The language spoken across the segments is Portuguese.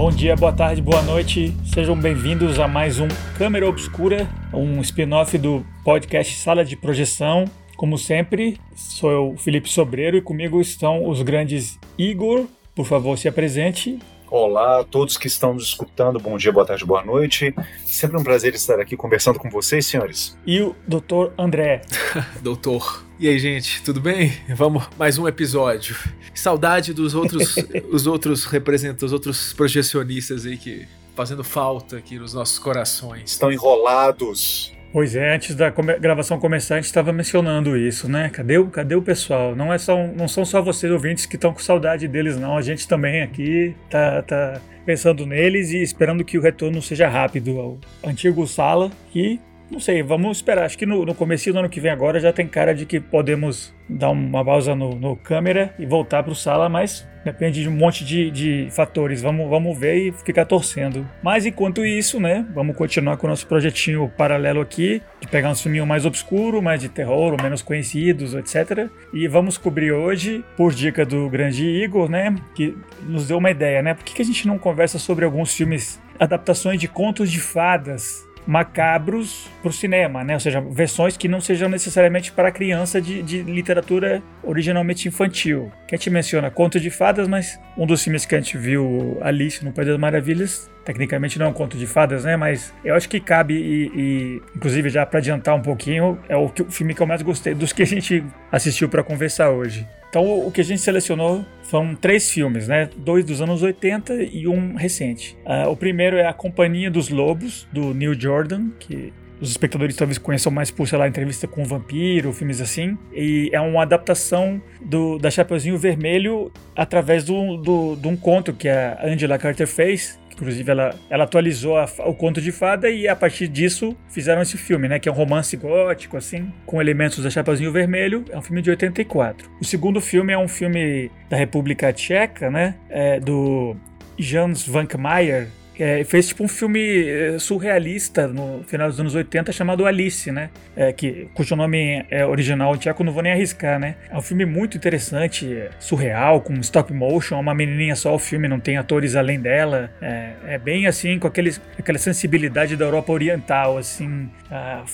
Bom dia, boa tarde, boa noite. Sejam bem-vindos a mais um Câmera Obscura, um spin-off do podcast Sala de Projeção. Como sempre, sou eu, Felipe Sobreiro, e comigo estão os grandes Igor. Por favor, se apresente. Olá a todos que estão nos escutando, bom dia, boa tarde, boa noite. Sempre um prazer estar aqui conversando com vocês, senhores. E o Dr. André. Doutor. E aí, gente, tudo bem? Vamos mais um episódio. Saudade dos outros, os outros representantes, os outros projecionistas aí que fazendo falta aqui nos nossos corações. Estão enrolados. Pois é, antes da gravação começar, a gente estava mencionando isso, né? Cadê o, cadê o pessoal? Não, é só, não são só vocês ouvintes que estão com saudade deles, não. A gente também aqui tá, tá pensando neles e esperando que o retorno seja rápido ao antigo Sala, que não sei, vamos esperar. Acho que no, no começo do ano que vem agora já tem cara de que podemos dar uma pausa no, no câmera e voltar para o sala, mas depende de um monte de, de fatores. Vamos, vamos ver e ficar torcendo. Mas enquanto isso, né, vamos continuar com o nosso projetinho paralelo aqui, de pegar uns filminhos mais obscuros, mais de terror, ou menos conhecidos, etc. E vamos cobrir hoje, por dica do grande Igor, né, que nos deu uma ideia, né? Por que, que a gente não conversa sobre alguns filmes, adaptações de contos de fadas macabros para o cinema, né? Ou seja, versões que não sejam necessariamente para criança de, de, literatura originalmente infantil. Que a gente menciona Conto de Fadas, mas um dos filmes que a gente viu, Alice no País das Maravilhas, tecnicamente não é um conto de fadas, né? Mas eu acho que cabe e, e inclusive já para adiantar um pouquinho, é o, que, o filme que eu mais gostei dos que a gente assistiu para conversar hoje. Então, o que a gente selecionou foram três filmes, né? Dois dos anos 80 e um recente. Uh, o primeiro é A Companhia dos Lobos, do Neil Jordan, que os espectadores talvez conheçam mais por, sei lá, entrevista com o vampiro, filmes assim. E é uma adaptação do, da Chapeuzinho Vermelho através de do, do, um conto que a Angela Carter fez, Inclusive, ela, ela atualizou a, o conto de fada e a partir disso fizeram esse filme, né? Que é um romance gótico, assim, com elementos da Chapeuzinho Vermelho. É um filme de 84. O segundo filme é um filme da República Tcheca, né? É, do Jans Vankmeijer, é, fez tipo um filme é, surrealista no final dos anos 80 chamado Alice, né? É, que, cujo nome é original tcheco, não vou nem arriscar, né? É um filme muito interessante, é, surreal, com stop motion, uma menininha só o filme, não tem atores além dela. É, é bem assim, com aquele, aquela sensibilidade da Europa Oriental, assim.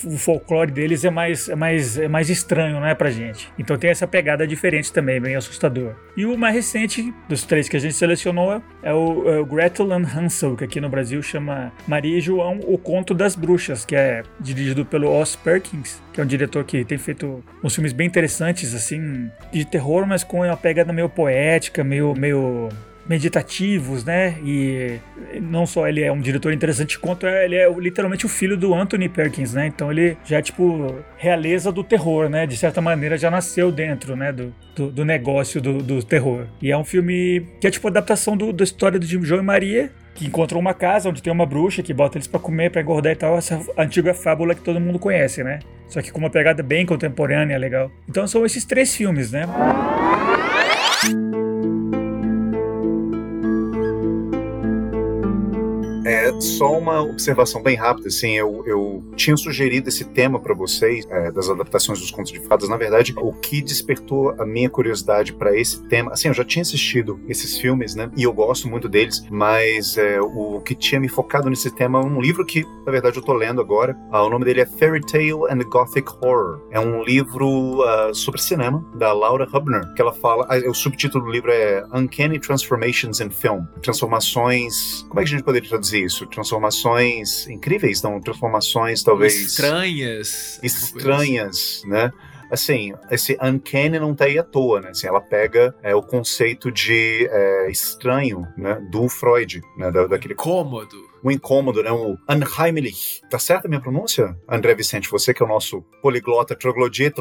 o folclore deles é mais, é, mais, é mais estranho, né, pra gente. Então tem essa pegada diferente também, bem assustador. E o mais recente dos três que a gente selecionou é o, é o Gretel and Hansel, que aqui no Brasil chama Maria e João, O Conto das Bruxas, que é dirigido pelo Oz Perkins, que é um diretor que tem feito uns filmes bem interessantes, assim, de terror, mas com uma pegada meio poética, meio, meio meditativos, né? E não só ele é um diretor interessante, quanto ele é literalmente o filho do Anthony Perkins, né? Então ele já é tipo realeza do terror, né? De certa maneira já nasceu dentro, né? Do, do, do negócio do, do, terror. E é um filme que é tipo adaptação do, da história do João e Maria, que encontram uma casa onde tem uma bruxa que bota eles para comer, para engordar e tal, essa antiga fábula que todo mundo conhece, né? Só que com uma pegada bem contemporânea, legal. Então são esses três filmes, né? É só uma observação bem rápida, assim, eu, eu tinha sugerido esse tema para vocês, é, das adaptações dos contos de fadas. Na verdade, o que despertou a minha curiosidade para esse tema, assim, eu já tinha assistido esses filmes, né, e eu gosto muito deles, mas é, o que tinha me focado nesse tema é um livro que, na verdade, eu tô lendo agora. Ah, o nome dele é Fairy Tale and Gothic Horror. É um livro uh, sobre cinema da Laura Hubner, que ela fala, o subtítulo do livro é Uncanny Transformations in Film, transformações, como é que a gente poderia traduzir isso, transformações incríveis, não, transformações talvez estranhas, estranhas, assim. né? Assim, esse uncanny não tá aí à toa, né? Assim, ela pega é, o conceito de é, estranho, né? Do Freud, né? Da, daquele... Cômodo. O incômodo, né? O unheimlich. Tá certa a minha pronúncia? André Vicente, você que é o nosso poliglota, troglodita.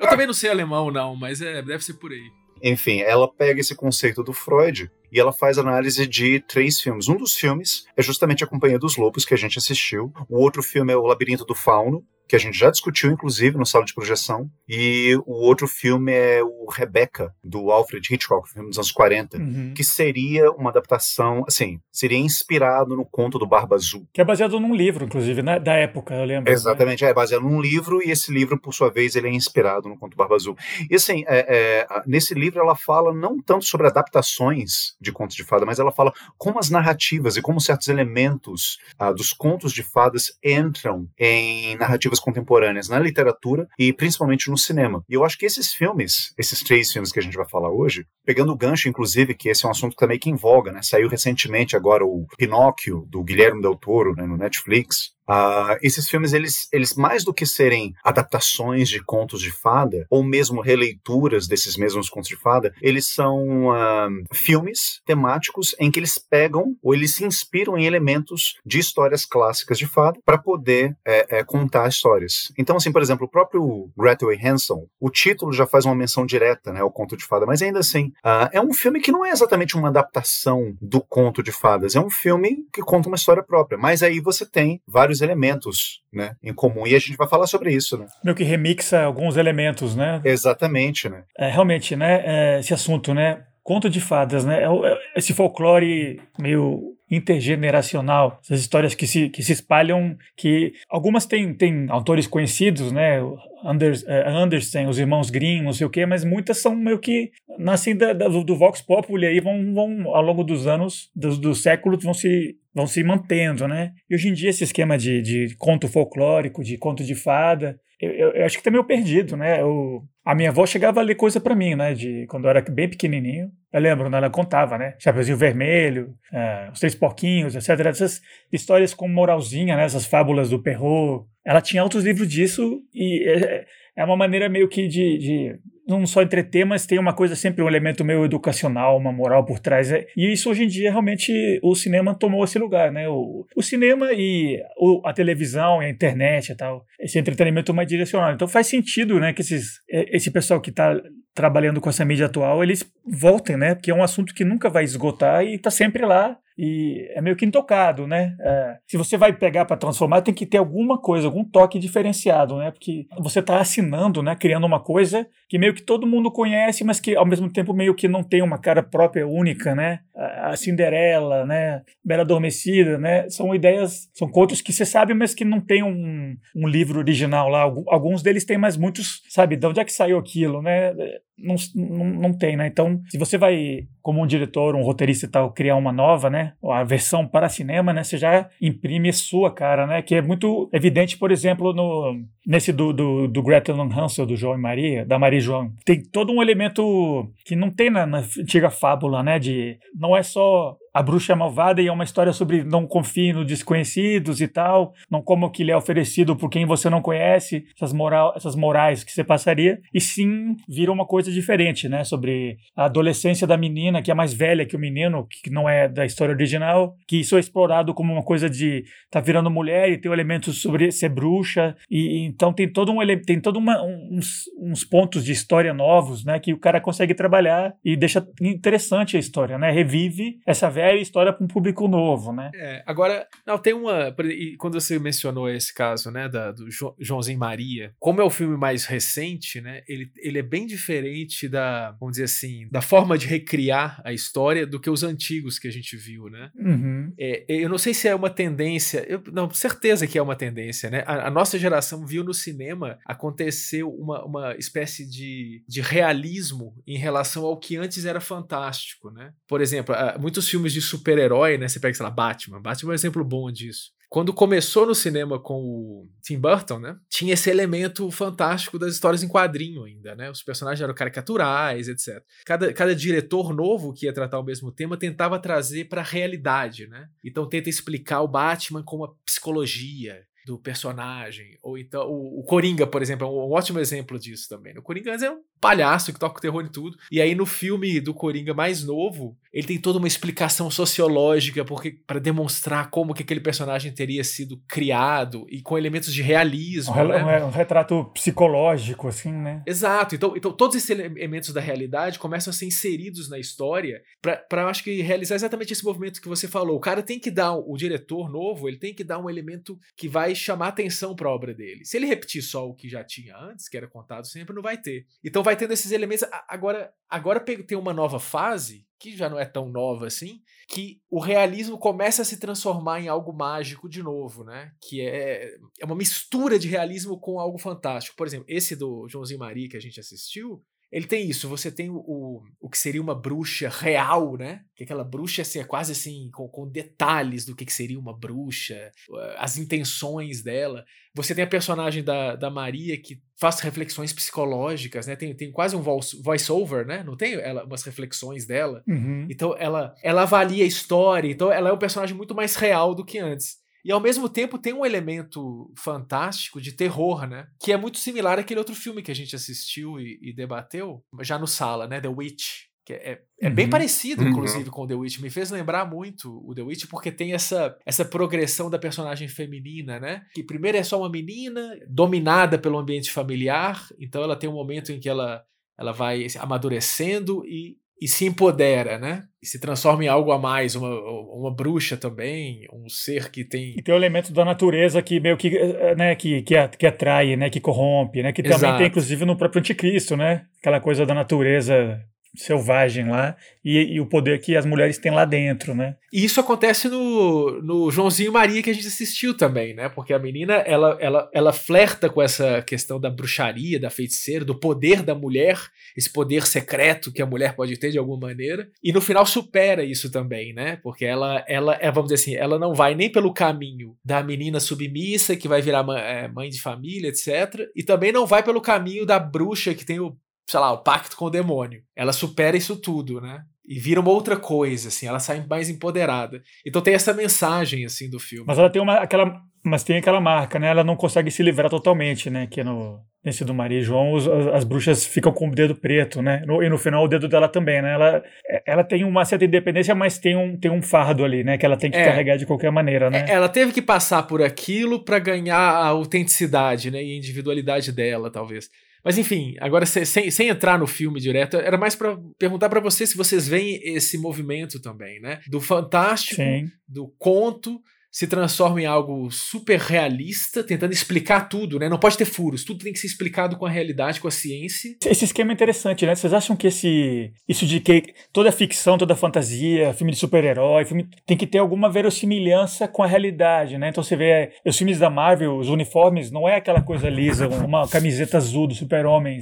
Eu também não sei alemão, não, mas é, deve ser por aí. Enfim, ela pega esse conceito do Freud e ela faz análise de três filmes. Um dos filmes é justamente A Companhia dos Lobos, que a gente assistiu. O outro filme é O Labirinto do Fauno, que a gente já discutiu, inclusive, no sala de projeção. E o outro filme é o Rebecca, do Alfred Hitchcock, filme dos anos 40, uhum. que seria uma adaptação, assim, seria inspirado no conto do Barba Azul. Que é baseado num livro, inclusive, né? da época, eu lembro. Né? Exatamente, né? é baseado num livro, e esse livro, por sua vez, ele é inspirado no conto do Barba Azul. E assim, é, é, nesse livro ela fala não tanto sobre adaptações de contos de fada, mas ela fala como as narrativas e como certos elementos ah, dos contos de fadas entram em narrativas contemporâneas na literatura e principalmente no cinema. E eu acho que esses filmes, esses três filmes que a gente vai falar hoje, pegando o gancho, inclusive, que esse é um assunto meio que em voga, né? Saiu recentemente agora o Pinóquio, do Guilherme Del Toro, né, no Netflix. Uh, esses filmes, eles, eles mais do que serem adaptações de contos de fada, ou mesmo releituras desses mesmos contos de fada, eles são uh, filmes temáticos em que eles pegam ou eles se inspiram em elementos de histórias clássicas de fada para poder é, é, contar histórias. Então, assim, por exemplo, o próprio Gretel e Hansel, o título já faz uma menção direta né, ao conto de fada, mas ainda assim, uh, é um filme que não é exatamente uma adaptação do conto de fadas, é um filme que conta uma história própria, mas aí você tem vários elementos né, em comum. E a gente vai falar sobre isso. Né? Meio que remixa alguns elementos, né? Exatamente, né? É, realmente, né? É, esse assunto, né? Conto de fadas, né? É, é esse folclore meio intergeneracional, essas histórias que se, que se espalham, que algumas têm, têm autores conhecidos, né? Anders, uh, Anderson, os irmãos Grimm, não sei o quê, mas muitas são meio que nascem da, da, do, do Vox Populi aí vão, vão ao longo dos anos, dos, dos séculos, vão se vão se mantendo, né? E hoje em dia esse esquema de, de conto folclórico, de conto de fada, eu, eu, acho que tá meio perdido, né? Eu, a minha avó chegava a ler coisa para mim, né? De quando eu era bem pequenininho. Eu lembro, né? ela contava, né? Chapeuzinho Vermelho, é, Os Três Porquinhos, etc. Essas histórias com moralzinha, né? Essas fábulas do Perrault. Ela tinha outros livros disso e é, é uma maneira meio que de, de não só entreter, mas tem uma coisa sempre, um elemento meio educacional, uma moral por trás. É, e isso hoje em dia, realmente, o cinema tomou esse lugar, né? O, o cinema e o, a televisão e a internet e tal, esse entretenimento mais direcionado. Então faz sentido, né, que esses, esse pessoal que está trabalhando com essa mídia atual, eles voltem, né? Porque é um assunto que nunca vai esgotar e está sempre lá e é meio que intocado, né? É, se você vai pegar para transformar, tem que ter alguma coisa, algum toque diferenciado, né? Porque você está assinando, né? Criando uma coisa que meio que todo mundo conhece, mas que ao mesmo tempo meio que não tem uma cara própria única, né? A Cinderela, né? Bela Adormecida, né? São ideias, são contos que você sabe, mas que não tem um, um livro original lá. Alguns deles têm, mas muitos, sabe, de onde é que saiu aquilo, né? Não, não, não tem, né? Então, se você vai, como um diretor, um roteirista e tal, criar uma nova, né? A versão para cinema, né? Você já imprime sua cara, né? Que é muito evidente, por exemplo, no, nesse do, do, do Gretel Hansel, do João e Maria, da Maria e João. Tem todo um elemento que não tem na, na antiga fábula, né? De, não é só a bruxa é malvada e é uma história sobre não confie nos desconhecidos e tal, não como que lhe é oferecido por quem você não conhece, essas, moral, essas morais que você passaria, e sim vira uma coisa diferente, né? Sobre a adolescência da menina, que é mais velha que o menino, que não é da história original, que isso é explorado como uma coisa de tá virando mulher e tem elementos sobre ser bruxa, e então tem todo um tem todo uma, uns, uns pontos de história novos, né? Que o cara consegue trabalhar e deixa interessante a história, né? Revive essa velha velha história para um público novo, né? É, agora, não, tem uma. Quando você mencionou esse caso, né, da, do Joãozinho Maria, como é o filme mais recente, né, ele, ele é bem diferente da, vamos dizer assim, da forma de recriar a história do que os antigos que a gente viu, né? Uhum. É, eu não sei se é uma tendência, eu, não, certeza que é uma tendência, né? A, a nossa geração viu no cinema acontecer uma, uma espécie de, de realismo em relação ao que antes era fantástico, né? Por exemplo, muitos filmes de super-herói, né? Você pega, sei lá, Batman. Batman é um exemplo bom disso. Quando começou no cinema com o Tim Burton, né? Tinha esse elemento fantástico das histórias em quadrinho ainda, né? Os personagens eram caricaturais, etc. Cada, cada diretor novo que ia tratar o mesmo tema tentava trazer para a realidade, né? Então tenta explicar o Batman com uma psicologia, do personagem. Ou então, o, o, Coringa, por exemplo, é um ótimo exemplo disso também. O Coringa é um palhaço que toca o terror em tudo. E aí, no filme do Coringa mais novo, ele tem toda uma explicação sociológica porque para demonstrar como que aquele personagem teria sido criado e com elementos de realismo. Um, né? um, um retrato psicológico, assim, né? Exato. Então, então, todos esses elementos da realidade começam a ser inseridos na história para, acho que, realizar exatamente esse movimento que você falou. O cara tem que dar, o diretor novo, ele tem que dar um elemento que vai vai chamar atenção para a obra dele. Se ele repetir só o que já tinha antes, que era contado sempre, não vai ter. Então vai vai tendo esses elementos. Agora, agora tem uma nova fase, que já não é tão nova assim, que o realismo começa a se transformar em algo mágico de novo, né? Que é, é uma mistura de realismo com algo fantástico. Por exemplo, esse do Joãozinho Maria que a gente assistiu, ele tem isso, você tem o, o, o, que seria uma bruxa real, né? Que aquela bruxa assim, é quase assim, com, com detalhes do que, que seria uma bruxa, as intenções dela. Você tem a personagem da, da Maria que faz reflexões psicológicas, né? Tem, tem quase um voice-over, né? Não tem ela, umas reflexões dela. Uhum. Então ela, ela avalia a história, então ela é um personagem muito mais real do que antes. E ao mesmo tempo tem um elemento fantástico de terror, né? Que é muito similar àquele outro filme que a gente assistiu e, e debateu, já no sala, né? The Witch. Que é, é uhum. bem parecido, inclusive, uhum. com The Witch. Me fez lembrar muito o The Witch, porque tem essa, essa progressão da personagem feminina, né? Que primeiro é só uma menina dominada pelo ambiente familiar, então ela tem um momento em que ela, ela vai amadurecendo e e se empodera, né? E se transforma em algo a mais, uma, uma bruxa também, um ser que tem. E tem o elemento da natureza que meio que, eh, né, que, que, que atrai, né, que corrompe, né? Que também Exato. tem, inclusive, no próprio anticristo, né? Aquela coisa da natureza selvagem lá e, e, o poder que as mulheres têm lá dentro, né? E isso acontece no, no Joãozinho Maria que a gente assistiu também, né? Porque a menina ela, ela, ela flerta com essa questão da bruxaria, da feiticeira, do poder da mulher, esse poder secreto que a mulher pode ter de alguma maneira, e no final supera isso também, né? Porque ela, ela é, vamos dizer assim, ela não vai nem pelo caminho da menina submissa que vai virar é, mãe de família, etc. E também não vai pelo caminho da bruxa que tem o sei lá, o pacto com o demônio. Ela supera isso tudo, né? E vira uma outra coisa, assim, ela sai mais empoderada. Então tem essa mensagem, assim, do filme. Mas ela tem uma, aquela, mas tem aquela marca, né? Ela não consegue se livrar totalmente, né? Que é no, nesse do Maria e João, os, as bruxas ficam com o dedo preto, né? No, e no final o dedo dela também, né? Ela, ela tem uma certa independência, mas tem um, tem um fardo ali, né? Que ela tem que é. carregar de qualquer maneira, né? É, ela teve que passar por aquilo para ganhar a autenticidade, né? E a individualidade dela, talvez. Mas enfim, agora sem, sem entrar no filme direto, era mais para perguntar para vocês se vocês veem esse movimento também, né? Do fantástico, Sim. do conto se transforma em algo super realista, tentando explicar tudo, né? Não pode ter furos, tudo tem que ser explicado com a realidade, com a ciência. Esse esquema é interessante, né? Vocês acham que esse isso de que toda ficção, toda fantasia, filme de super-herói, filme tem que ter alguma verossimilhança com a realidade, né? Então você vê os filmes da Marvel, os uniformes não é aquela coisa lisa, uma camiseta azul do Super-Homem,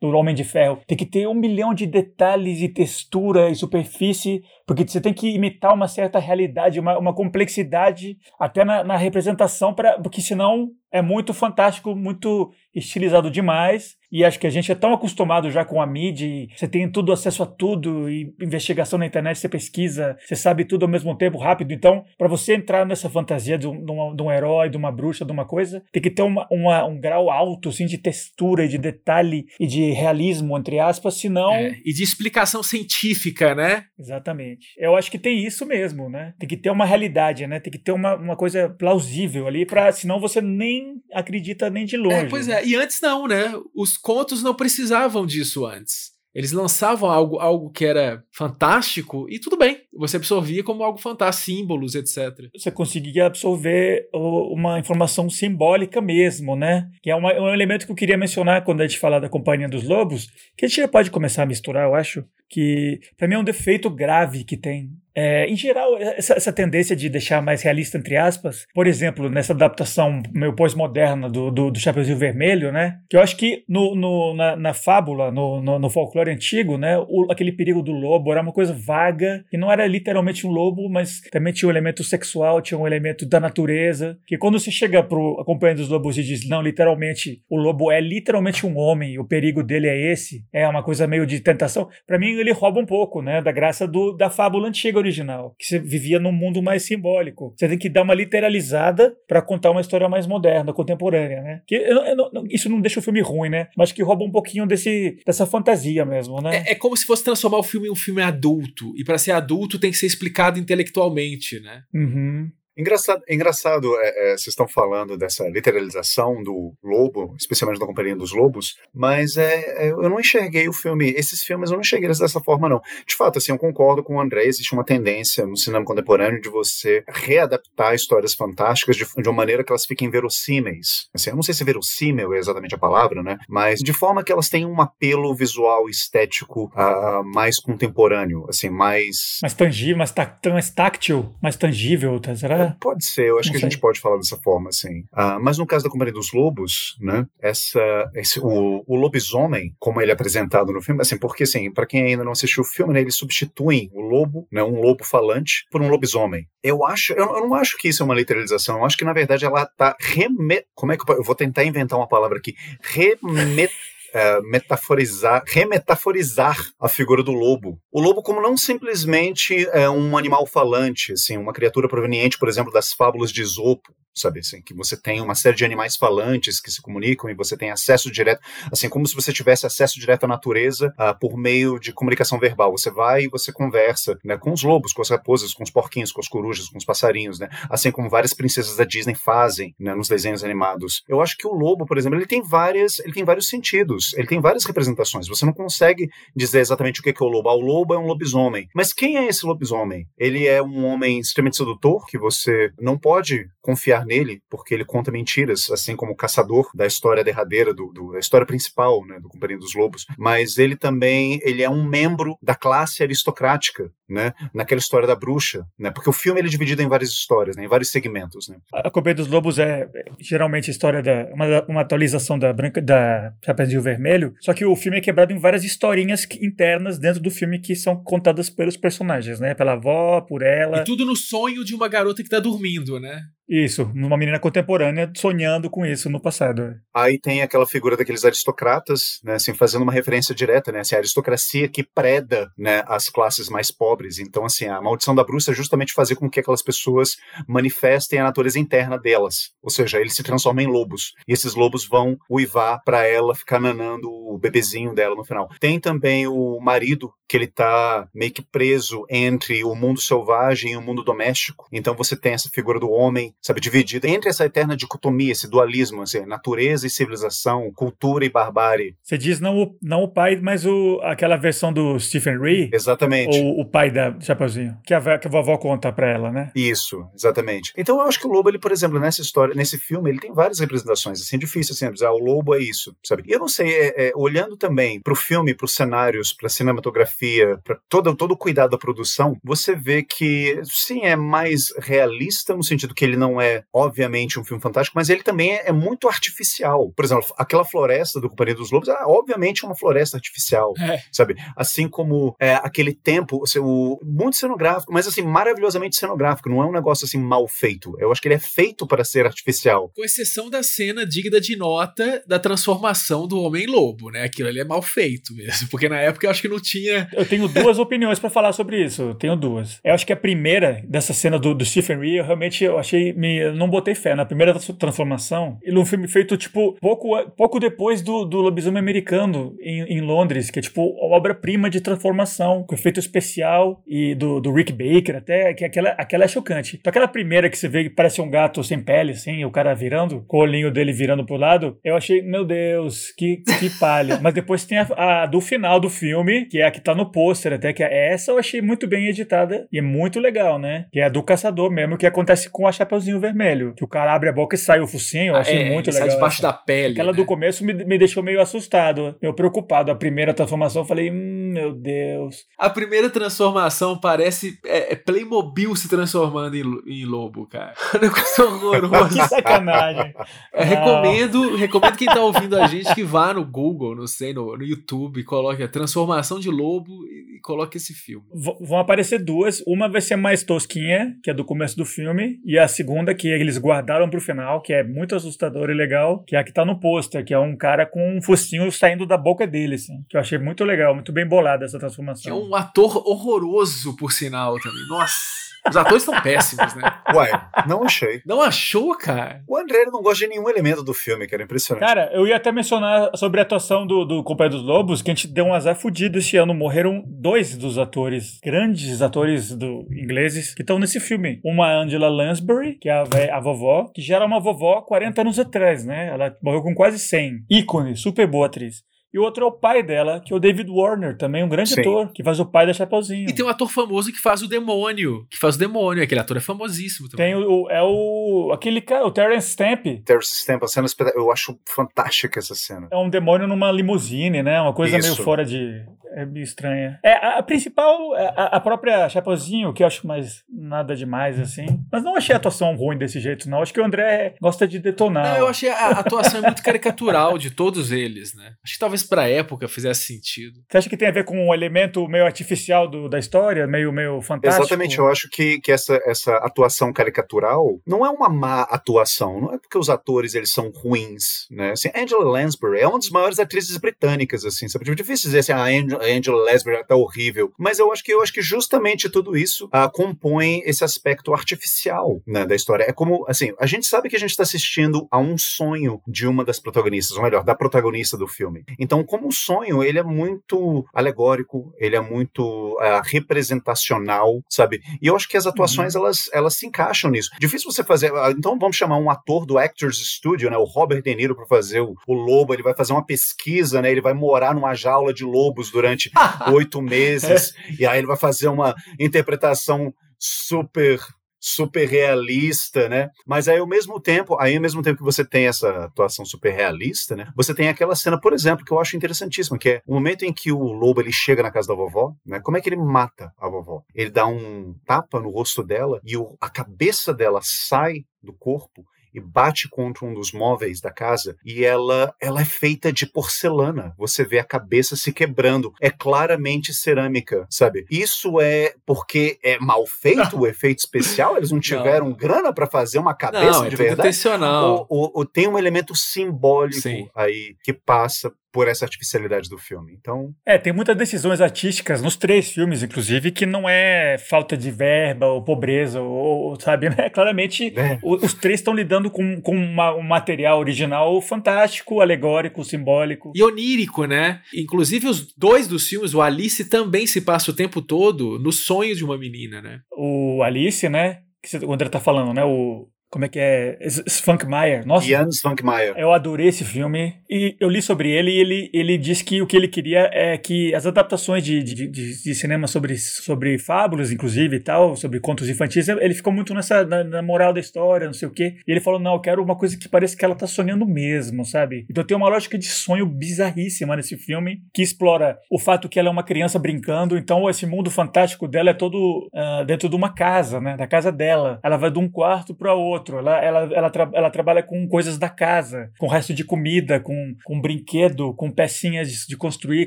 do Homem de Ferro. Tem que ter um milhão de detalhes e textura e superfície, porque você tem que imitar uma certa realidade, uma, uma complexidade até na, na representação, pra, porque senão é muito fantástico, muito estilizado demais. E acho que a gente é tão acostumado já com a mídia, você tem tudo acesso a tudo, e investigação na internet, você pesquisa, você sabe tudo ao mesmo tempo, rápido. Então, para você entrar nessa fantasia de um, de, um, de um, herói, de uma bruxa, de uma coisa, tem que ter uma, uma, um grau alto assim, de textura, de detalhe e de realismo, entre aspas, senão. É, e de explicação científica, né? Exatamente. Eu acho que tem isso mesmo, né? Tem que ter uma realidade, né? Tem que ter uma, uma coisa plausível ali, para senão você nem acredita nem de longe. É, pois é, e antes não, né? Os contos não precisavam disso antes. Eles lançavam algo, algo que era fantástico e tudo bem, você absorvia como algo fantástico, símbolos, etc. Você conseguia absorver uma informação simbólica mesmo, né? Que é uma, um elemento que eu queria mencionar quando a gente fala da Companhia dos Lobos, que a gente já pode começar a misturar, eu acho, que para mim é um defeito grave que tem é, em geral, essa, essa, tendência de deixar mais realista, entre aspas, por exemplo, nessa adaptação meio pós-moderna do, do, do Chapeuzinho Vermelho, né? Que eu acho que no, no na, na, fábula, no, no, no, folclore antigo, né? O, aquele perigo do lobo era uma coisa vaga, que não era literalmente um lobo, mas também tinha um elemento sexual, tinha um elemento da natureza. Que quando você chega pro acompanhante dos lobos e diz, não, literalmente, o lobo é literalmente um homem, o perigo dele é esse, é uma coisa meio de tentação, para mim ele rouba um pouco, né? Da graça do, da fábula antiga original, que você vivia num mundo mais simbólico. Você tem que dar uma literalizada para contar uma história mais moderna, contemporânea, né? Que eu, eu, eu, isso não deixa o filme ruim, né? Mas que rouba um pouquinho desse, dessa fantasia mesmo, né? É, é como se fosse transformar o filme em um filme adulto. E para ser adulto tem que ser explicado intelectualmente, né? Uhum. Engraçado, engraçado é, é, vocês estão falando dessa literalização do lobo, especialmente da Companhia dos Lobos, mas é, é, eu não enxerguei o filme, esses filmes eu não enxerguei eles dessa forma, não. De fato, assim, eu concordo com o André, existe uma tendência no cinema contemporâneo de você readaptar histórias fantásticas de, de uma maneira que elas fiquem verossímeis. Assim, eu não sei se verossímil é exatamente a palavra, né? Mas de forma que elas tenham um apelo visual estético uh, mais contemporâneo, assim, mais... Mais tangível, mais, mais táctil, mais tangível, tá? será? Pode ser, eu acho que a gente pode falar dessa forma, assim. Mas no caso da Companhia dos Lobos, né, essa, esse, o, o lobisomem, como ele é apresentado no filme, assim, porque, assim, para quem ainda não assistiu o filme, né, eles substituem o lobo, né, um lobo falante, por um lobisomem. Eu acho, eu, eu não acho que isso é uma literalização, eu acho que, na verdade, ela tá remet... Como é que eu, eu vou tentar inventar uma palavra aqui? Remet é, metaforizar, remetaforizar a figura do lobo. O lobo como não simplesmente é um animal falante, assim, uma criatura proveniente, por exemplo, das fábulas de Esopo, sabe assim, que você tem uma série de animais falantes que se comunicam e você tem acesso direto, assim como se você tivesse acesso direto à natureza uh, por meio de comunicação verbal. Você vai e você conversa, né, com os lobos, com as raposas, com os porquinhos, com as corujas, com os passarinhos, né, assim como várias princesas da Disney fazem, né, nos desenhos animados. Eu acho que o lobo, por exemplo, ele tem várias, ele tem vários sentidos, ele tem várias representações. Você não consegue dizer exatamente o que é, o lobo. Ah, o lobo é um lobisomem. Mas quem é esse lobisomem? Ele é um homem extremamente sedutor que você não pode confiar nele, porque ele conta mentiras, assim como o caçador da história derradeira, do, do, da história principal, né, do Companhia dos Lobos. Mas ele também ele é um membro da classe aristocrática, né, naquela história da bruxa, né, porque o filme ele é dividido em várias histórias, né, em vários segmentos. Né. A Companhia dos Lobos é geralmente a história da uma, uma atualização da Branca da Chapeuzinho Vermelho, só que o filme é quebrado em várias historinhas internas dentro do filme que são contadas pelos personagens, né, pela avó, por ela. E tudo no sonho de uma garota que tá dormindo, né? Isso, uma menina contemporânea sonhando com isso no passado. Aí tem aquela figura daqueles aristocratas, né, assim, fazendo uma referência direta, né, assim, a aristocracia que preda, né, as classes mais pobres. Então, assim, a maldição da bruxa é justamente fazer com que aquelas pessoas manifestem a natureza interna delas. Ou seja, eles se transformam em lobos. E esses lobos vão uivar para ela ficar nanando o bebezinho dela no final. Tem também o marido, que ele tá meio que preso entre o mundo selvagem e o mundo doméstico. Então você tem essa figura do homem sabe, dividida entre essa eterna dicotomia, esse dualismo, assim, natureza e civilização, cultura e barbárie. Você diz não o, não o pai, mas o, aquela versão do Stephen Ray? Exatamente. Ou o pai da Chapeuzinho, que a, que a vovó conta pra ela, né? Isso, exatamente. Então eu acho que o Lobo, ele, por exemplo, nessa história, nesse filme, ele tem várias representações, assim, difícil, assim, dizer, ah, o Lobo é isso, sabe? E eu não sei, é, é, olhando também pro filme, pros cenários, pra cinematografia, pra todo, todo o cuidado da produção, você vê que, sim, é mais realista no sentido que ele não é, obviamente, um filme fantástico, mas ele também é, é muito artificial. Por exemplo, aquela floresta do Companhia dos Lobos, é, obviamente, uma floresta artificial, é. sabe? Assim como é, aquele tempo, assim, o, muito cenográfico, mas assim, maravilhosamente cenográfico, não é um negócio assim mal feito. Eu acho que ele é feito para ser artificial. Com exceção da cena digna de nota da transformação do Homem-Lobo, né? Aquilo ali é mal feito mesmo, porque na época eu acho que não tinha. Eu tenho duas opiniões para falar sobre isso. Eu tenho duas. Eu acho que a primeira dessa cena do, do Stephen Lee, eu realmente eu achei me não botei fé na primeira transformação. Ele é um filme feito tipo pouco pouco depois do, do lobisomem americano em, em Londres, que é tipo obra-prima de transformação, com efeito especial e do, do Rick Baker até que aquela aquela é chocante. Então aquela primeira que você vê que parece um gato sem pele assim, o cara virando, com o olhinho dele virando pro lado, eu achei, meu Deus, que que palha. Mas depois tem a, a, do final do filme, que é a que tá no pôster até que é essa eu achei muito bem editada e é muito legal, né? Que é a do caçador mesmo, que acontece com a Chapeuzinho Vermelho. Que o cara abre a boca e sai o focinho. Eu achei ah, é, muito legal. Sai debaixo essa. da pele. Aquela né? do começo me, me deixou meio assustado, meio preocupado. A primeira transformação eu falei, hum, meu Deus. A primeira transformação parece é, é Playmobil se transformando em, em lobo, cara. Um negócio horroroso. que sacanagem. É, recomendo, recomendo quem tá ouvindo a gente que vá no Google, não sei, no, no YouTube, coloque a transformação de lobo e, e coloque esse filme. V vão aparecer duas. Uma vai ser mais tosquinha, que é do começo do filme, e a segunda que eles guardaram pro final, que é muito assustador e legal, que é a que tá no pôster, que é um cara com um focinho saindo da boca dele, assim, que eu achei muito legal, muito bem bolado essa transformação. Que é um ator horroroso, por sinal, também. Nossa! Os atores são péssimos, né? Ué, não achei. Não achou, cara? O André não gosta de nenhum elemento do filme, que era impressionante. Cara, eu ia até mencionar sobre a atuação do, do Companhia dos Lobos, que a gente deu um azar fudido esse ano. Morreram dois dos atores, grandes atores do ingleses, que estão nesse filme. Uma é Angela Lansbury, que é a, vé- a vovó, que já era uma vovó 40 anos atrás, né? Ela morreu com quase 100. Ícone, super boa atriz. E o outro é o pai dela, que é o David Warner, também um grande Sim. ator, que faz o pai da Chapeuzinho. E tem um ator famoso que faz o demônio. Que faz o demônio. Aquele ator é famosíssimo também. Tem o, é o aquele cara, o Terence Stamp. Terrence Stamp, a cena eu acho fantástica essa cena. É um demônio numa limusine, né? Uma coisa Isso. meio fora de. É meio estranha. É, a, a principal, é a, a própria Chapeuzinho, que eu acho mais nada demais, assim. Mas não achei a atuação ruim desse jeito, não. Acho que o André gosta de detonar. Não, eu achei a a atuação é muito caricatural de todos eles, né? Acho que talvez pra época fizesse sentido. Você acha que tem a ver com um elemento meio artificial do- da história? Meio, meio fantástico? Exatamente, eu acho que, que essa, essa atuação caricatural não é uma má atuação, não é porque os atores eles são ruins, né? Assim, Angela Lansbury é uma das maiores atrizes britânicas, assim, sabe? É difícil dizer assim, a Angela, a Angela Lansbury tá horrível, mas eu acho que eu acho que justamente tudo isso ah, compõe esse aspecto artificial né, da história. É como, assim, a gente sabe que a gente está assistindo a um sonho de uma das protagonistas, ou melhor, da protagonista do filme. Então, como um sonho, ele é muito alegórico, ele é muito ah, representacional, sabe? E eu acho que as atuações elas, elas se encaixam nisso. Difícil você fazer. ah, Então vamos chamar um ator do Actors Studio, né? O Robert De Niro para fazer o, o lobo. Ele vai fazer uma pesquisa, né? Ele vai morar numa jaula de lobos durante oito meses e aí ele vai fazer uma interpretação super super realista, né? Mas aí ao mesmo tempo, aí ao mesmo tempo que você tem essa atuação super realista, né? Você tem aquela cena, por exemplo, que eu acho interessantíssima, que é o momento em que o lobo ele chega na casa da vovó, né? Como é que ele mata a vovó? Ele dá um tapa no rosto dela e o- a cabeça dela sai do corpo e bate contra um dos móveis da casa e ela ela é feita de porcelana. Você vê a cabeça se quebrando. É claramente cerâmica, sabe? Isso é porque é mal feito o efeito especial? Eles não tiveram grana para fazer uma cabeça não, é de tudo verdade? intencional. Ou, ou- ou tem um elemento simbólico Sim. aí que passa por essa artificialidade do filme. Então, É, tem muitas decisões artísticas nos três filmes, inclusive, que não é falta de verba ou pobreza, ou, ou, sabe, né? Claramente o- os três estão lidando com, com uma- um material original fantástico, alegórico, simbólico. E onírico, né? Inclusive, os dois dos filmes, o Alice também se passa o tempo todo no sonho de uma menina, né? O Alice, né? Que o André tá falando, né? O. Como é que é? Svankmajer. Nossa, Jan Svankmajer. Eu adorei esse filme e eu li sobre ele e ele, ele disse que o que ele queria é que as adaptações de, de, de, de cinema sobre, sobre fábulas, inclusive, e tal, sobre contos infantis, ele ficou muito nessa na, na moral da história, não sei o quê. E ele falou, não, eu quero uma coisa que pareça que ela tá sonhando mesmo, sabe? Então tem uma lógica de sonho bizarríssima nesse filme, que explora o fato que ela é uma criança brincando, então esse mundo fantástico dela é todo ah, dentro de uma casa, né? Da casa dela. Ela vai de um quarto para outro, ela, ela, ela, tra- ela trabalha com coisas da casa, com resto de comida, com, com brinquedo, com pecinhas de, de construir,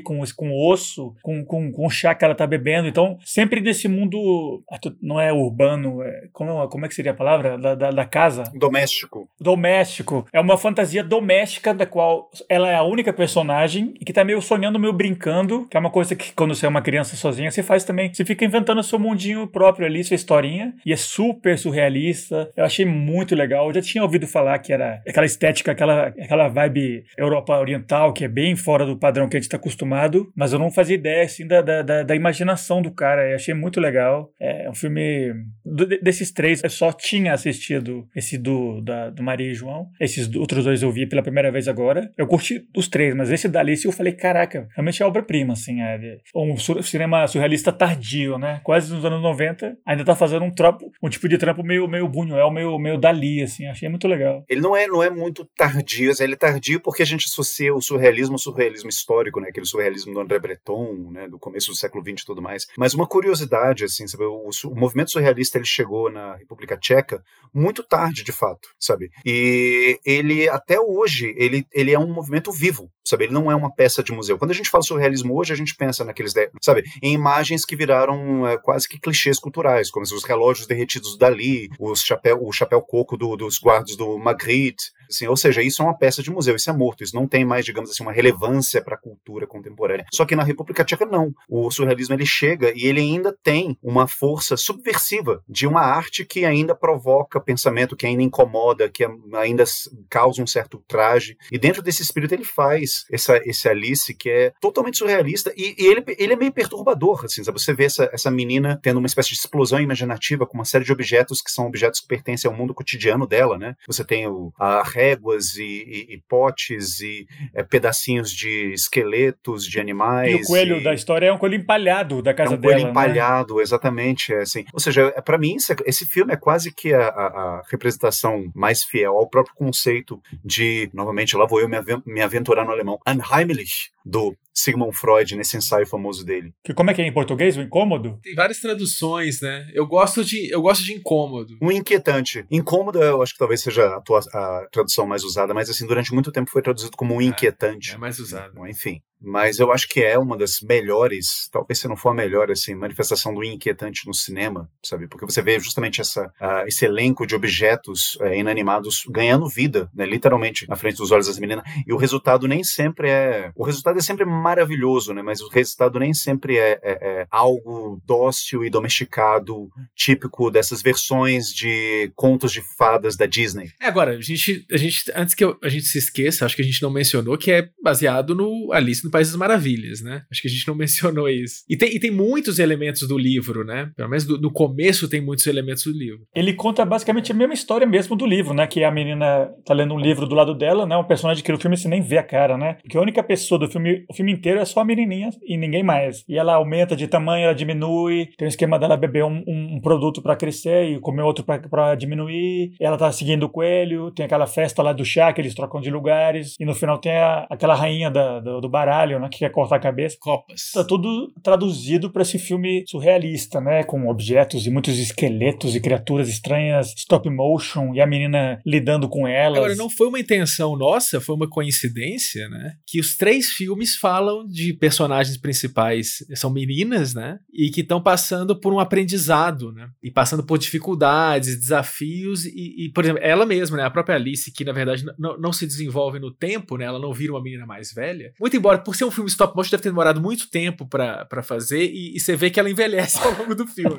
com, com osso, com, com, com chá que ela tá bebendo. Então, sempre nesse mundo, ah, não é urbano, é- como, como é que seria a palavra? Da, da, da casa? Doméstico. doméstico. É uma fantasia doméstica da qual ela é a única personagem e que tá meio sonhando, meio brincando, que é uma coisa que quando você é uma criança sozinha, você faz também. Você fica inventando seu mundinho próprio ali, sua historinha, e é super surrealista. Eu achei muito legal. Eu já tinha ouvido falar que era aquela estética, aquela, aquela vibe Europa Oriental, que é bem fora do padrão que a gente tá acostumado, mas eu não fazia ideia, assim, da, da, da- da imaginação do cara. Eu achei muito legal. É um filme... do- desses três, eu só tinha assistido esse do, da, do Maria e João. Esses outros dois eu vi pela primeira vez agora. Eu curti os três, mas esse da Alice eu falei, caraca, realmente é obra-prima, assim. É um sur- cinema surrealista tardio, né? Quase nos anos 90. Ainda tá fazendo um trampo, um tipo de trampo meio, meio Buñuel, meio, meio Dali, assim. Achei muito legal. Ele não é, não é muito tardio, assim, ele é tardio porque a gente associa o surrealismo ao surrealismo histórico, né? Aquele surrealismo do André Breton, né? Do começo do século XX e tudo mais. Mas uma curiosidade, assim, sabe? O, o movimento surrealista ele chegou na República Tcheca muito tarde, de fato, sabe? E ele, até hoje, ele, ele é um movimento vivo, sabe? Ele não é uma peça de museu. Quando a gente fala surrealismo hoje, a gente pensa naqueles, sabe? Em imagens que viraram é, quase que clichês culturais, como os relógios derretidos dali, os chapéu, o chapéu coco do- dos guardas do Magritte, Assim, ou seja, isso é uma peça de museu, isso é morto, isso não tem mais, digamos assim, uma relevância para a cultura contemporânea. Só que na República Tcheca não. O surrealismo ele chega e ele ainda tem uma força subversiva de uma arte que ainda provoca pensamento, que ainda incomoda, que ainda causa um certo traje. E dentro desse espírito ele faz essa, esse Alice que é totalmente surrealista e, e ele, ele é meio perturbador, assim, sabe? Você vê essa, essa menina tendo uma espécie de explosão imaginativa com uma série de objetos que são objetos que pertencem ao mundo cotidiano dela, né? Você tem o, a réguas e, e, e potes e é, pedacinhos de esqueletos de animais. E o coelho e... da história é um coelho empalhado da casa dela. É um coelho dela, né? empalhado, né? exatamente. É assim. Ou seja, é, para mim, esse filme é quase que a, a, a, representação mais fiel ao próprio conceito de, novamente, lá vou eu me, me aventurar no alemão, Unheimlich, do Sigmund Freud nesse ensaio famoso dele. Que como é que é em português, o incômodo? Tem várias traduções, né? Eu gosto de eu gosto de incômodo. Um inquietante. Incômodo, eu acho que talvez seja a, tua, a tradução mais usada, mas assim durante muito tempo foi traduzido como um é, inquietante. É, é mais usado. Enfim, mas eu acho que é uma das melhores, talvez se não for a melhor, assim, manifestação do inquietante no cinema, sabe? Porque você vê justamente essa, uh, esse elenco de objetos uh, inanimados ganhando vida, né, literalmente, na frente dos olhos das meninas, e o resultado nem sempre é... O resultado é sempre maravilhoso, né? Mas o resultado nem sempre é, é, é algo dócil e domesticado, típico dessas versões de contos de fadas da Disney. É, agora, a gente, a gente antes que eu, a gente se esqueça, acho que a gente não mencionou que é baseado no Alice no País das Maravilhas, né? Acho que a gente não mencionou isso. E tem, e tem muitos elementos do livro, né? Pelo menos do, começo tem muitos elementos do livro. Ele conta basicamente a mesma história mesmo do livro, né? Que a menina tá lendo um livro do lado dela, né? Um personagem que no filme você nem vê a cara, né? Porque a única pessoa do filme, o filme inteiro é só a menininha e ninguém mais. E ela aumenta de tamanho, ela diminui. Tem um esquema dela beber um, um produto para crescer e comer outro para diminuir. Ela tá seguindo o coelho. Tem aquela festa lá do chá que eles trocam de lugares. E no final tem a, aquela rainha da, do, do né, que quer cortar a cabeça. Copas. Tá tudo traduzido para esse filme surrealista, né, com objetos e muitos esqueletos e criaturas estranhas, stop motion e a menina lidando com elas. Agora, não foi uma intenção nossa, foi uma coincidência, né, que os três filmes falam de personagens principais, são meninas, né, e que estão passando por um aprendizado, né, e passando por dificuldades, desafios e, e por exemplo, ela mesma, né, a própria Alice, que na verdade não, não se desenvolve no tempo, né, ela não vira uma menina mais velha, muito embora por ser um filme stop motion, deve ter demorado muito tempo para fazer, e, e, você vê que ela envelhece ao longo do filme.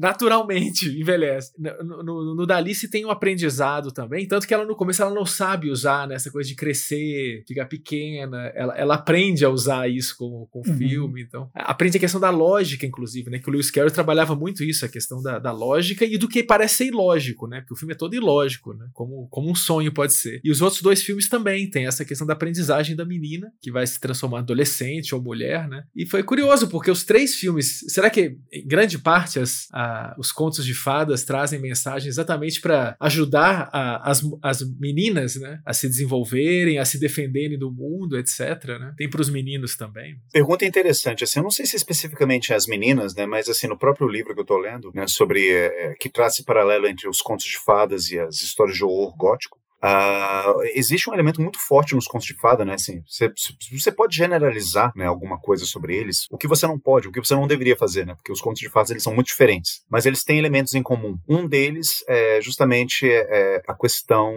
Naturalmente envelhece. No, no, no Dalice tem um aprendizado também, tanto que ela no começo ela não sabe usar né, essa coisa de crescer, ficar pequena, ela, ela aprende a usar isso com, com o uhum. filme, então. Aprende a questão da lógica, inclusive, né? Que o Lewis Carroll trabalhava muito isso, a questão da, da lógica e do que parece ser ilógico, né? Porque o filme é todo ilógico, né? Como, como um sonho pode ser. E os outros dois filmes também tem essa questão da aprendizagem da menina, que vai se transformar adolescente ou mulher, né? E foi curioso, porque os três filmes, será que em grande parte as, a, os contos de fadas trazem mensagem exatamente para ajudar a, as, as meninas, né? A se desenvolverem, a se defenderem do mundo, etc, né? Tem para os meninos também. Pergunta interessante, assim, eu não sei se especificamente as meninas, né? Mas assim, no próprio livro que eu tô lendo, né? Sobre, é, que traz esse paralelo entre os contos de fadas e as histórias de horror gótico, Uh, existe um elemento muito forte nos contos de fada, né? Assim, você, você pode generalizar né, alguma coisa sobre eles, o que você não pode, o que você não deveria fazer, né? Porque os contos de fadas eles são muito diferentes, mas eles têm elementos em comum. Um deles é justamente é, a questão,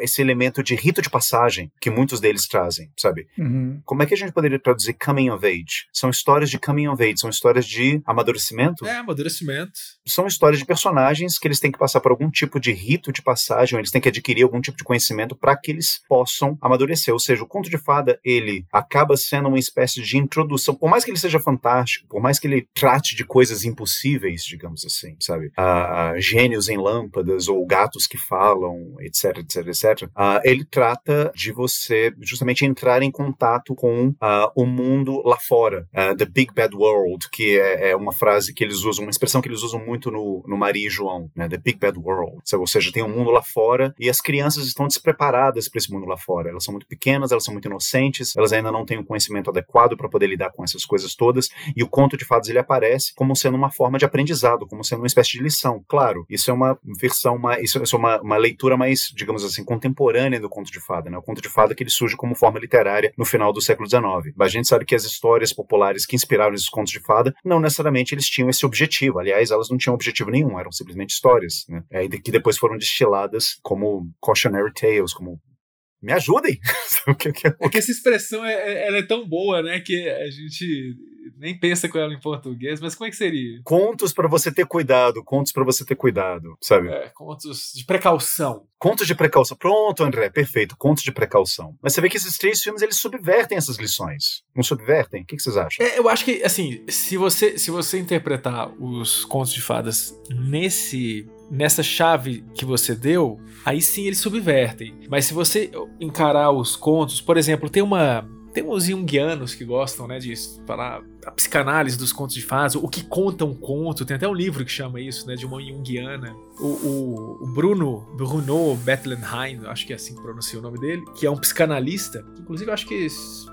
esse elemento de rito de passagem que muitos deles trazem, sabe? Uhum. Como é que a gente poderia traduzir coming of age? São histórias de coming of age, são histórias de amadurecimento? É, amadurecimento. São histórias de personagens que eles têm que passar por algum tipo de rito de passagem, eles têm que adquirir algum algum tipo de conhecimento para que eles possam amadurecer. Ou seja, o conto de fada, ele acaba sendo uma espécie de introdução, por mais que ele seja fantástico, por mais que ele trate de coisas impossíveis, digamos assim, sabe? Uh, gênios em lâmpadas ou gatos que falam, etc, etc, etc. Uh, ele trata de você justamente entrar em contato com o mundo lá fora, the big bad world, que é, é, uma frase que eles usam, uma expressão que eles usam muito no, no Maria e João, né? The big bad world. Ou seja, tem um mundo lá fora e as crianças crianças estão despreparadas para esse mundo lá fora. Elas são muito pequenas, elas são muito inocentes, elas ainda não têm o um conhecimento adequado para poder lidar com essas coisas todas. E o conto de fadas ele aparece como sendo uma forma de aprendizado, como sendo uma espécie de lição. Claro, isso é uma versão, uma, isso, é uma, uma leitura mais, digamos assim, contemporânea do conto de fada. Né? O conto de fada que ele surge como forma literária no final do século XIX. A gente sabe que as histórias populares que inspiraram esses contos de fada não necessariamente eles tinham esse objetivo. Aliás, elas não tinham objetivo nenhum, eram simplesmente histórias, né? É, que depois foram destiladas como cautionary tales, como me ajudem. é que essa expressão é, é, ela é tão boa, né, que a gente nem pensa com ela em português, mas como é que seria? Contos para você ter cuidado, contos para você ter cuidado, sabe? É, contos de precaução. Contos de precaução. Pronto, André, perfeito. Contos de precaução. Mas você vê que esses três filmes eles subvertem essas lições. Não subvertem? O que, que vocês acham? É, eu acho que, assim, se você, se você interpretar os contos de fadas nesse nessa chave que você deu, aí sim eles subvertem. Mas se você encarar os contos, por exemplo, tem uma tem uns junguianos que gostam, né, de falar a psicanálise dos contos de fadas, o que conta um conto, tem até um livro que chama isso, né, de uma junguiana. O, o, o Bruno, Bruno Bettelheim, acho que é assim que pronuncia o nome dele, que é um psicanalista, inclusive acho que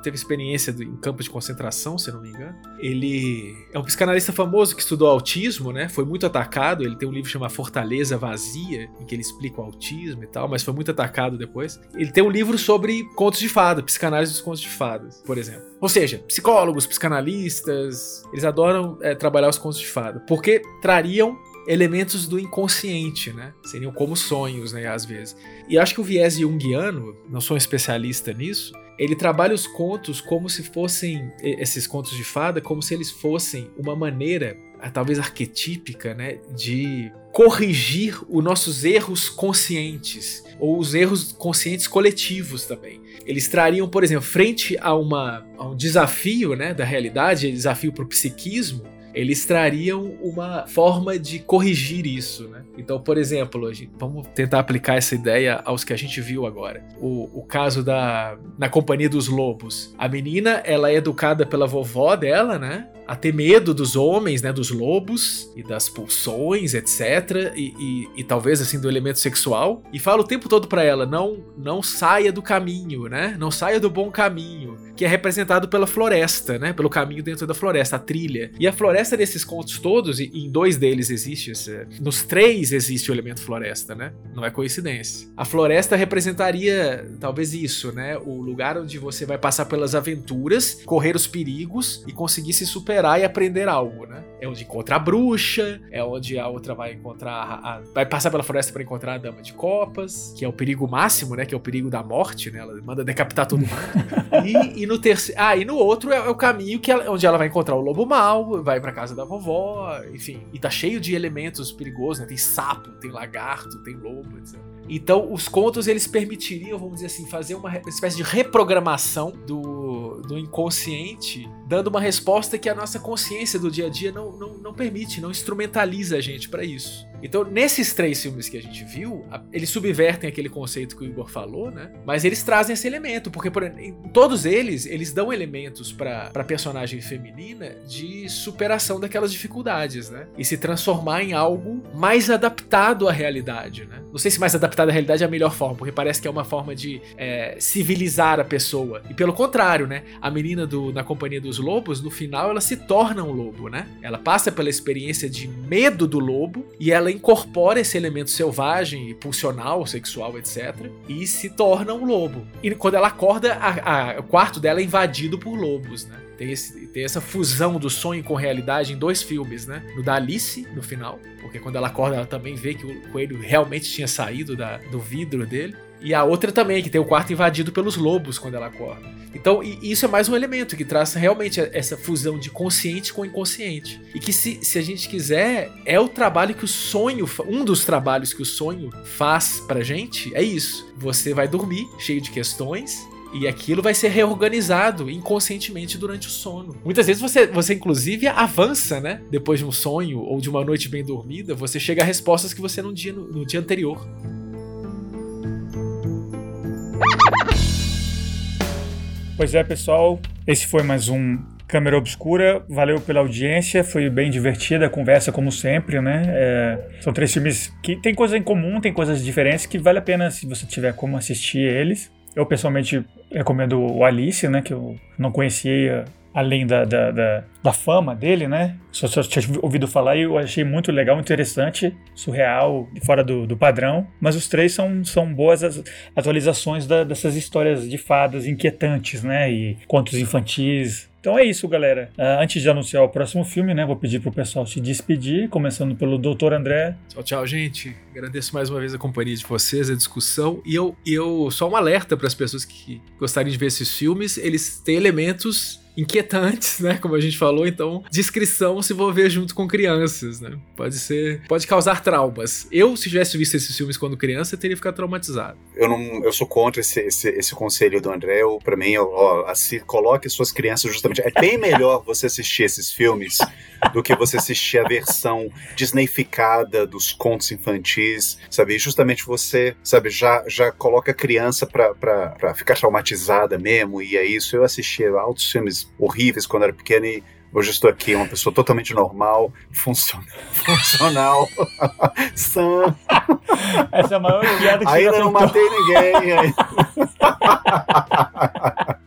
teve experiência em campos de concentração, se não me engano. Ele é um psicanalista famoso que estudou autismo, né, foi muito atacado, ele tem um livro chamado Fortaleza Vazia, em que ele explica o autismo e tal, mas foi muito atacado depois. Ele tem um livro sobre contos de fada, psicanálise dos contos de fadas, por exemplo. Ou seja, psicólogos, psicanalistas, eles adoram é, trabalhar os contos de fada, porque trariam elementos do inconsciente, né? Seriam como sonhos, né, às vezes. E acho que o viés junguiano, não sou um especialista nisso, ele trabalha os contos como se fossem esses contos de fada, como se eles fossem uma maneira, talvez arquetípica, né, de corrigir os nossos erros conscientes ou os erros conscientes coletivos também. Eles trariam, por exemplo, frente a, uma, a um desafio né, da realidade, desafio para o psiquismo, eles trariam uma forma de corrigir isso, né? Então, por exemplo, vamos tentar aplicar essa ideia aos que a gente viu agora. O, o caso da na companhia dos lobos. A menina, ela é educada pela vovó dela, né? a ter medo dos homens, né, dos lobos e das pulsões, etc. E, e, e, talvez assim do elemento sexual. E fala o tempo todo para ela não não saia do caminho, né? Não saia do bom caminho, que é representado pela floresta, né? Pelo caminho dentro da floresta, a trilha. E a floresta desses contos todos, e em dois deles existe, esse, nos três existe o elemento floresta, né? Não é coincidência. A floresta representaria talvez isso, né? O lugar onde você vai passar pelas aventuras, correr os perigos e conseguir se superar e aprender algo, né? É onde encontra a bruxa, é onde a outra vai encontrar. A, vai passar pela floresta para encontrar a dama de copas, que é o perigo máximo, né? Que é o perigo da morte, né? Ela manda decapitar todo mundo. e, e, no terceiro. Ah, e no outro é, é o caminho que ela, onde ela vai encontrar o lobo mal, vai pra casa da vovó, enfim. E tá cheio de elementos perigosos, né? Tem sapo, tem lagarto, tem lobo, etc. Então, os contos eles permitiriam, vamos dizer assim, fazer uma espécie de reprogramação do, do inconsciente, dando uma resposta que a nossa consciência do dia a dia não, não, não permite, não instrumentaliza a gente para isso. Então, nesses três filmes que a gente viu, eles subvertem aquele conceito que o Igor falou, né? Mas eles trazem esse elemento, porque por, em todos eles, eles dão elementos para a personagem feminina de superação daquelas dificuldades, né? E se transformar em algo mais adaptado à realidade, né? Não sei se mais adaptado à realidade é a melhor forma, porque parece que é uma forma de é, civilizar a pessoa. E pelo contrário, né? A menina do, na companhia dos lobos, no final, ela se torna um lobo, né? Ela passa pela experiência de medo do lobo e ela ela incorpora esse elemento selvagem, pulsional, sexual, etc. E se torna um lobo. E quando ela acorda, a, a, o quarto dela é invadido por lobos, né? Tem, esse, tem essa fusão do sonho com realidade em dois filmes, né? No da Alice, no final, porque quando ela acorda, ela também vê que o coelho realmente tinha saído da, do vidro dele. E a outra também, que tem o quarto invadido pelos lobos quando ela acorda. Então, isso é mais um elemento que traz realmente essa fusão de consciente com inconsciente. E que, se, se a gente quiser, é o trabalho que o sonho, um dos trabalhos que o sonho faz pra gente, é isso. Você vai dormir cheio de questões, e aquilo vai ser reorganizado inconscientemente durante o sono. Muitas vezes você, você inclusive avança, né? Depois de um sonho ou de uma noite bem dormida, você chega a respostas que você não dia no, no dia anterior. Pois é, pessoal, esse foi mais um Câmera Obscura. Valeu pela audiência, foi bem divertida a conversa, como sempre, né? É, são três filmes que tem coisas em comum, tem coisas diferentes que vale a pena se você tiver como assistir eles. Eu pessoalmente recomendo o Alice, né? Que eu não conhecia além da, da, da, da, fama dele, né? Só, só tinha ouvido falar e eu achei muito legal, interessante, surreal, fora do, do padrão. Mas os três são, são boas atualizações da, dessas histórias de fadas inquietantes, né? E contos infantis Então é isso, galera. Uh, antes de anunciar o próximo filme, né, vou pedir pro pessoal se despedir, começando pelo Dr. André. Tchau, tchau, gente. Agradeço mais uma vez a companhia de vocês, a discussão. E eu, eu só um alerta para as pessoas que gostariam de ver esses filmes, eles têm elementos inquietantes, né? Como a gente falou, então discrição se envolver junto com crianças, né? Pode ser, pode causar traumas. Eu, se tivesse visto esses filmes quando criança, teria ficado traumatizado. Eu não, eu sou contra esse, esse, esse conselho do André. Para mim, ó, assim, coloque suas crianças justamente. É bem melhor você assistir esses filmes do que você assistir a versão disneyficada dos contos infantis, sabe? E justamente você, sabe, já já coloca a criança pra, pra, pra ficar traumatizada mesmo. E é isso. Eu assistia altos filmes horríveis quando era pequeno e hoje estou aqui, uma pessoa totalmente normal, funcional, funcional sã. Essa é a maior piada que Ainda não matei ninguém.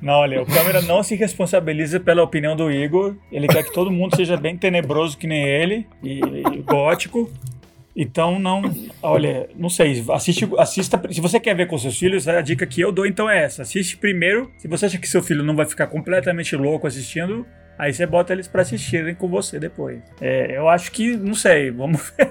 Não, olha, o câmera não se responsabiliza pela opinião do Igor. Ele quer que todo mundo seja bem tenebroso que nem ele e, e gótico. Então não, olha, não sei, assiste, assista, se você quer ver com seus filhos, a dica que eu dou então é essa, assiste primeiro, se você acha que seu filho não vai ficar completamente louco assistindo, Aí você bota eles para assistirem com você depois. É, eu acho que, não sei, vamos ver.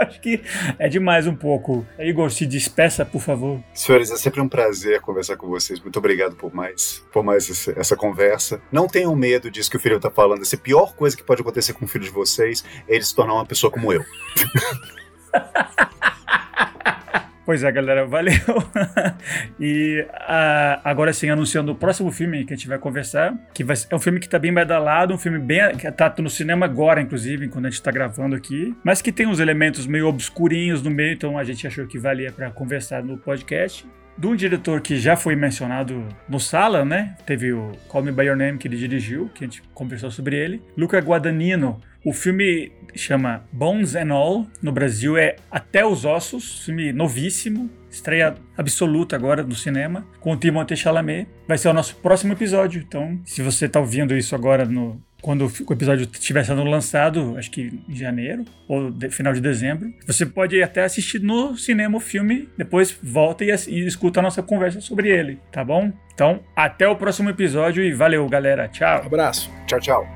acho que é demais um pouco. Igor, se despeça, por favor. Senhores, é sempre um prazer conversar com vocês. Muito obrigado por mais, por mais essa, conversa. Não tenham medo disso que o filho tá falando. Essa pior coisa que pode acontecer com o filho de vocês é ele se tornar uma pessoa como eu. Pois é, galera, valeu. e uh, agora sim, anunciando o próximo filme que a gente vai conversar, que vai, é um filme que tá bem badalado, um filme bem que tá no cinema agora, inclusive, quando a gente tá gravando aqui, mas que tem uns elementos meio obscurinhos no meio, então a gente achou que valia para conversar no podcast de um diretor que já foi mencionado no Sala, né? Teve o Call Me By Your Name que ele dirigiu, que a gente conversou sobre ele. Luca Guadagnino. O filme chama Bones and All, no Brasil é Até os Ossos, filme novíssimo, estreia absoluta agora no cinema, com o Timothée Chalamet. Vai ser o nosso próximo episódio, então se você está ouvindo isso agora no, quando o episódio estiver sendo lançado, acho que em janeiro ou de, final de dezembro, você pode até assistir no cinema o filme, depois volta e, e escuta a nossa conversa sobre ele, tá bom? Então, até o próximo episódio e valeu, galera. Tchau. Abraço. Tchau, tchau.